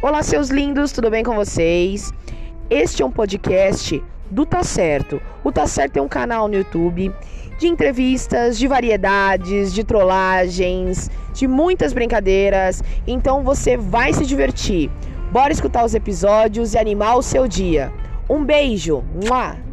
Olá, seus lindos, tudo bem com vocês? Este é um podcast do Tá Certo. O Tá Certo é um canal no YouTube de entrevistas, de variedades, de trollagens, de muitas brincadeiras. Então você vai se divertir. Bora escutar os episódios e animar o seu dia. Um beijo! Mua!